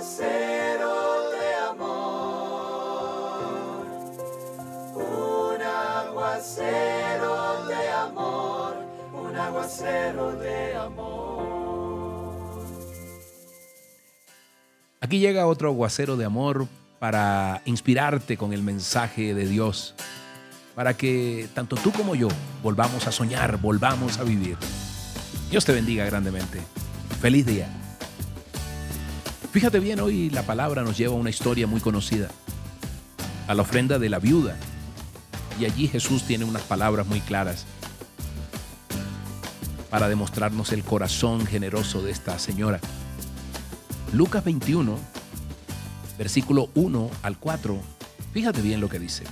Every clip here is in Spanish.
aguacero de amor, un aguacero de amor, un aguacero de amor. Aquí llega otro aguacero de amor para inspirarte con el mensaje de Dios, para que tanto tú como yo volvamos a soñar, volvamos a vivir. Dios te bendiga grandemente. Feliz día. Fíjate bien, hoy la palabra nos lleva a una historia muy conocida, a la ofrenda de la viuda. Y allí Jesús tiene unas palabras muy claras para demostrarnos el corazón generoso de esta señora. Lucas 21, versículo 1 al 4, fíjate bien lo que dice.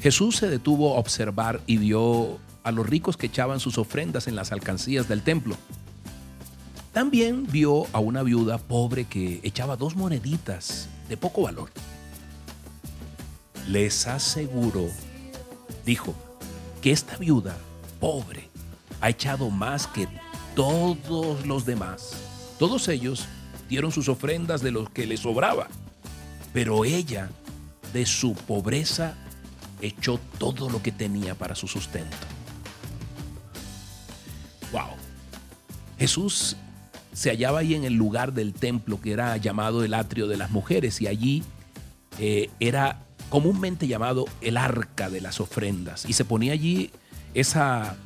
Jesús se detuvo a observar y vio a los ricos que echaban sus ofrendas en las alcancías del templo. También vio a una viuda pobre que echaba dos moneditas de poco valor. Les aseguro, dijo, que esta viuda pobre ha echado más que todos los demás. Todos ellos dieron sus ofrendas de lo que les sobraba, pero ella, de su pobreza, echó todo lo que tenía para su sustento. Wow. Jesús se hallaba ahí en el lugar del templo que era llamado el atrio de las mujeres y allí eh, era comúnmente llamado el arca de las ofrendas y se ponía allí esa,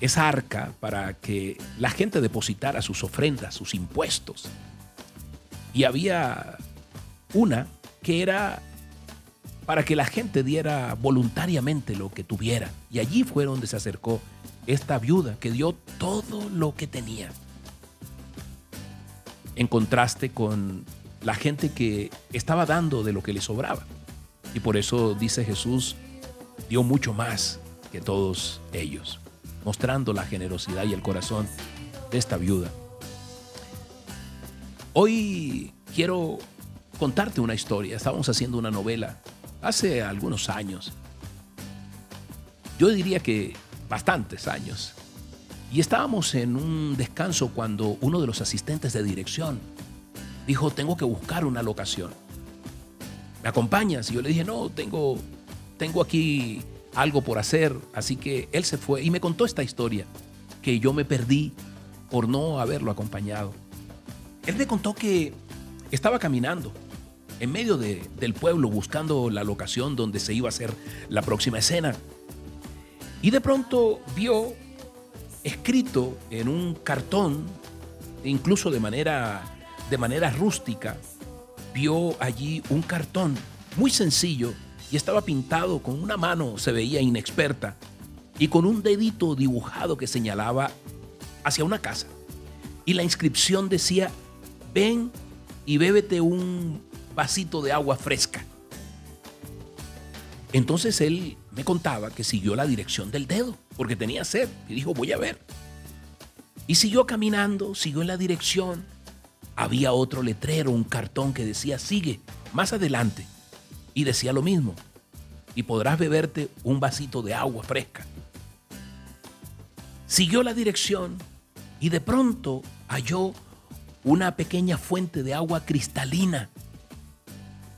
esa arca para que la gente depositara sus ofrendas, sus impuestos. Y había una que era para que la gente diera voluntariamente lo que tuviera. Y allí fue donde se acercó esta viuda que dio todo lo que tenía en contraste con la gente que estaba dando de lo que le sobraba. Y por eso dice Jesús, dio mucho más que todos ellos, mostrando la generosidad y el corazón de esta viuda. Hoy quiero contarte una historia. Estábamos haciendo una novela hace algunos años. Yo diría que bastantes años. Y estábamos en un descanso cuando uno de los asistentes de dirección dijo, tengo que buscar una locación. ¿Me acompañas? Y yo le dije, no, tengo, tengo aquí algo por hacer. Así que él se fue y me contó esta historia, que yo me perdí por no haberlo acompañado. Él me contó que estaba caminando en medio del pueblo buscando la locación donde se iba a hacer la próxima escena. Y de pronto vio escrito en un cartón, incluso de manera, de manera rústica, vio allí un cartón muy sencillo y estaba pintado con una mano, se veía inexperta, y con un dedito dibujado que señalaba hacia una casa. Y la inscripción decía, ven y bébete un vasito de agua fresca. Entonces él me contaba que siguió la dirección del dedo, porque tenía sed, y dijo, voy a ver. Y siguió caminando, siguió en la dirección. Había otro letrero, un cartón que decía, sigue, más adelante. Y decía lo mismo, y podrás beberte un vasito de agua fresca. Siguió la dirección y de pronto halló una pequeña fuente de agua cristalina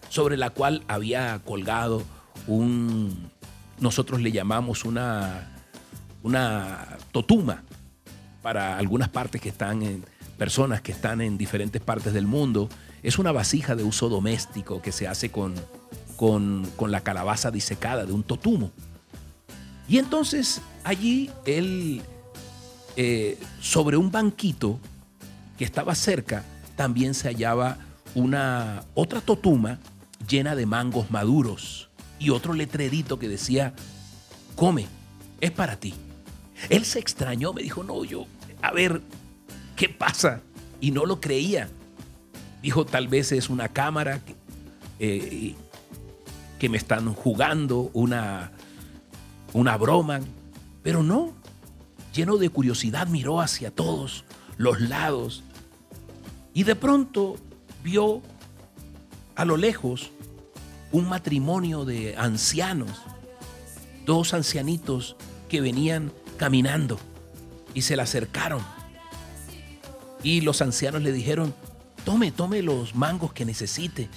sobre la cual había colgado un, nosotros le llamamos una, una totuma para algunas partes que están en personas que están en diferentes partes del mundo. Es una vasija de uso doméstico que se hace con, con, la calabaza disecada de un totumo. Y entonces allí él, eh, sobre un banquito que estaba cerca, también se hallaba una otra totuma llena de mangos maduros y otro letrerito que decía, come, es para ti. Él se extrañó, me dijo, no, yo, a ver, ¿qué pasa? Y no lo creía. Dijo, tal vez es una cámara que, eh, que me están jugando, una, una broma, pero no. Lleno de curiosidad miró hacia todos los lados y de pronto vio a lo lejos un matrimonio de ancianos, dos ancianitos que venían caminando y se le acercaron. Y los ancianos le dijeron, tome, tome los mangos que necesite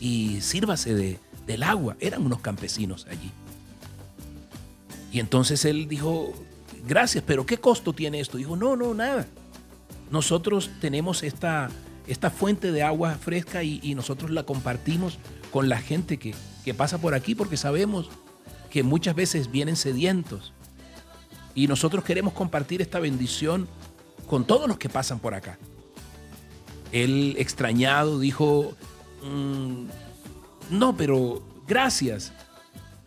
y sírvase de, del agua. Eran unos campesinos allí. Y entonces él dijo, gracias, pero ¿qué costo tiene esto? Dijo, no, no, nada. Nosotros tenemos esta, esta fuente de agua fresca y, nosotros la compartimos con la gente que, que pasa por aquí porque sabemos que muchas veces vienen sedientos. Y nosotros queremos compartir esta bendición con todos los que pasan por acá. Él extrañado dijo, mm, no, pero gracias.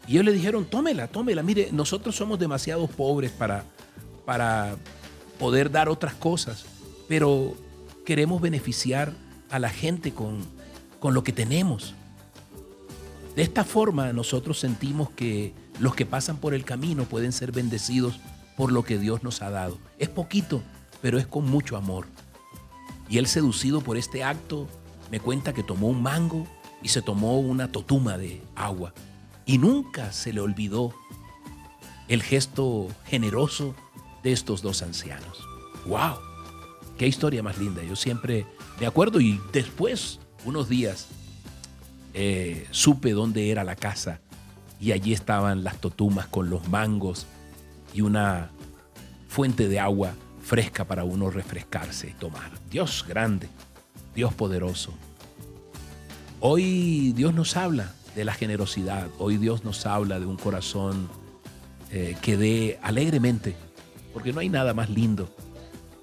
Y ellos le dijeron, tómela, tómela. Mire, nosotros somos demasiado pobres para, para poder dar otras cosas, pero queremos beneficiar a la gente con, con lo que tenemos. De esta forma nosotros sentimos que los que pasan por el camino pueden ser bendecidos por lo que Dios nos ha dado. Es poquito, pero es con mucho amor. Y él seducido por este acto me cuenta que tomó un mango y se tomó una totuma de agua. Y nunca se le olvidó el gesto generoso de estos dos ancianos. ¡Wow! ¡Qué historia más linda! Yo siempre me acuerdo y después, unos días, eh, supe dónde era la casa y allí estaban las totumas con los mangos y una fuente de agua fresca para uno refrescarse y tomar. Dios grande, Dios poderoso. Hoy Dios nos habla de la generosidad, hoy Dios nos habla de un corazón eh, que dé alegremente, porque no hay nada más lindo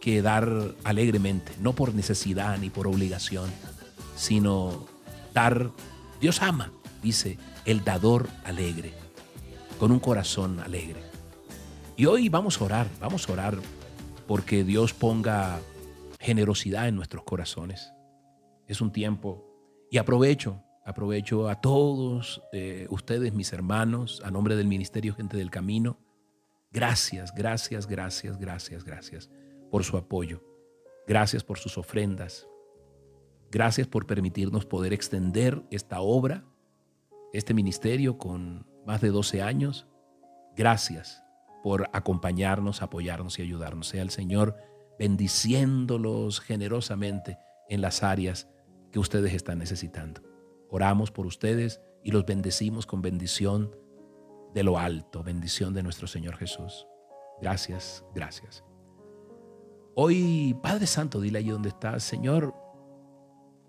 que dar alegremente, no por necesidad ni por obligación, sino dar, Dios ama, dice, el dador alegre, con un corazón alegre. Y hoy vamos a orar, vamos a orar porque Dios ponga generosidad en nuestros corazones. Es un tiempo y aprovecho, aprovecho a todos eh, ustedes, mis hermanos, a nombre del Ministerio Gente del Camino. Gracias, gracias, gracias, gracias, gracias por su apoyo. Gracias por sus ofrendas. Gracias por permitirnos poder extender esta obra, este ministerio con más de 12 años. Gracias por acompañarnos, apoyarnos y ayudarnos. Sea el Señor bendiciéndolos generosamente en las áreas que ustedes están necesitando. Oramos por ustedes y los bendecimos con bendición de lo alto, bendición de nuestro Señor Jesús. Gracias, gracias. Hoy, Padre Santo, dile allí donde estás, Señor,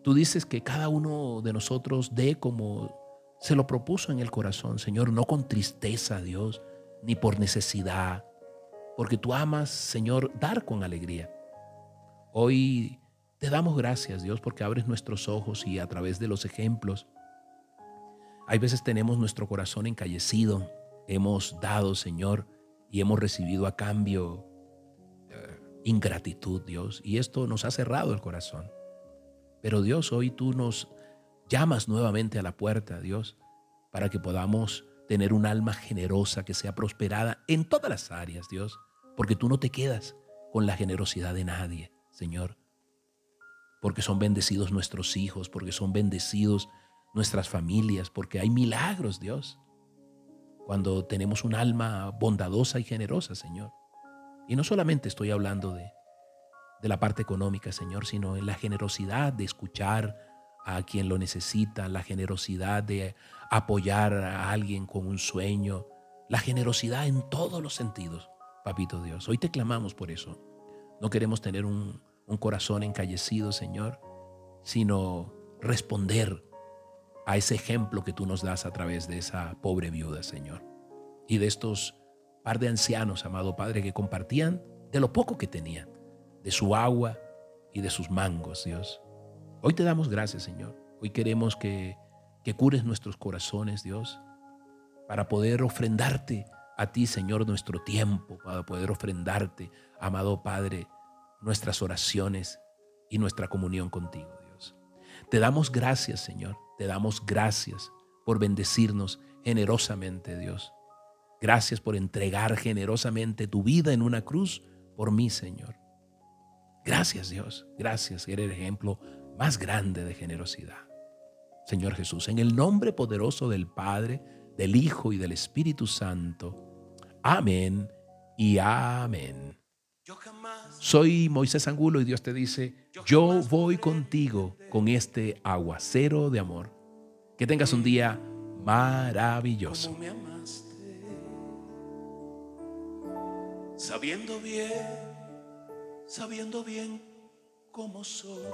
tú dices que cada uno de nosotros dé como se lo propuso en el corazón, Señor, no con tristeza, Dios, ni por necesidad, porque tú amas, Señor, dar con alegría. Hoy te damos gracias, Dios, porque abres nuestros ojos y a través de los ejemplos, hay veces tenemos nuestro corazón encallecido, hemos dado, Señor, y hemos recibido a cambio eh, ingratitud, Dios, y esto nos ha cerrado el corazón. Pero Dios, hoy tú nos llamas nuevamente a la puerta, Dios, para que podamos tener un alma generosa que sea prosperada en todas las áreas, Dios, porque tú no te quedas con la generosidad de nadie, Señor, porque son bendecidos nuestros hijos, porque son bendecidos nuestras familias, porque hay milagros, Dios, cuando tenemos un alma bondadosa y generosa, Señor. Y no solamente estoy hablando de, de la parte económica, Señor, sino en la generosidad de escuchar a quien lo necesita, la generosidad de apoyar a alguien con un sueño, la generosidad en todos los sentidos, papito Dios. Hoy te clamamos por eso. No queremos tener un, un corazón encallecido, Señor, sino responder a ese ejemplo que tú nos das a través de esa pobre viuda, Señor. Y de estos par de ancianos, amado Padre, que compartían de lo poco que tenían, de su agua y de sus mangos, Dios. Hoy te damos gracias, Señor. Hoy queremos que, que cures nuestros corazones, Dios, para poder ofrendarte a ti, Señor, nuestro tiempo, para poder ofrendarte, amado Padre, nuestras oraciones y nuestra comunión contigo, Dios. Te damos gracias, Señor. Te damos gracias por bendecirnos generosamente, Dios. Gracias por entregar generosamente tu vida en una cruz por mí, Señor. Gracias, Dios. Gracias. Eres el ejemplo más grande de generosidad. Señor Jesús, en el nombre poderoso del Padre, del Hijo y del Espíritu Santo. Amén y amén. Soy Moisés Angulo y Dios te dice, yo voy contigo con este aguacero de amor. Que tengas un día maravilloso. Sabiendo bien, sabiendo bien cómo soy.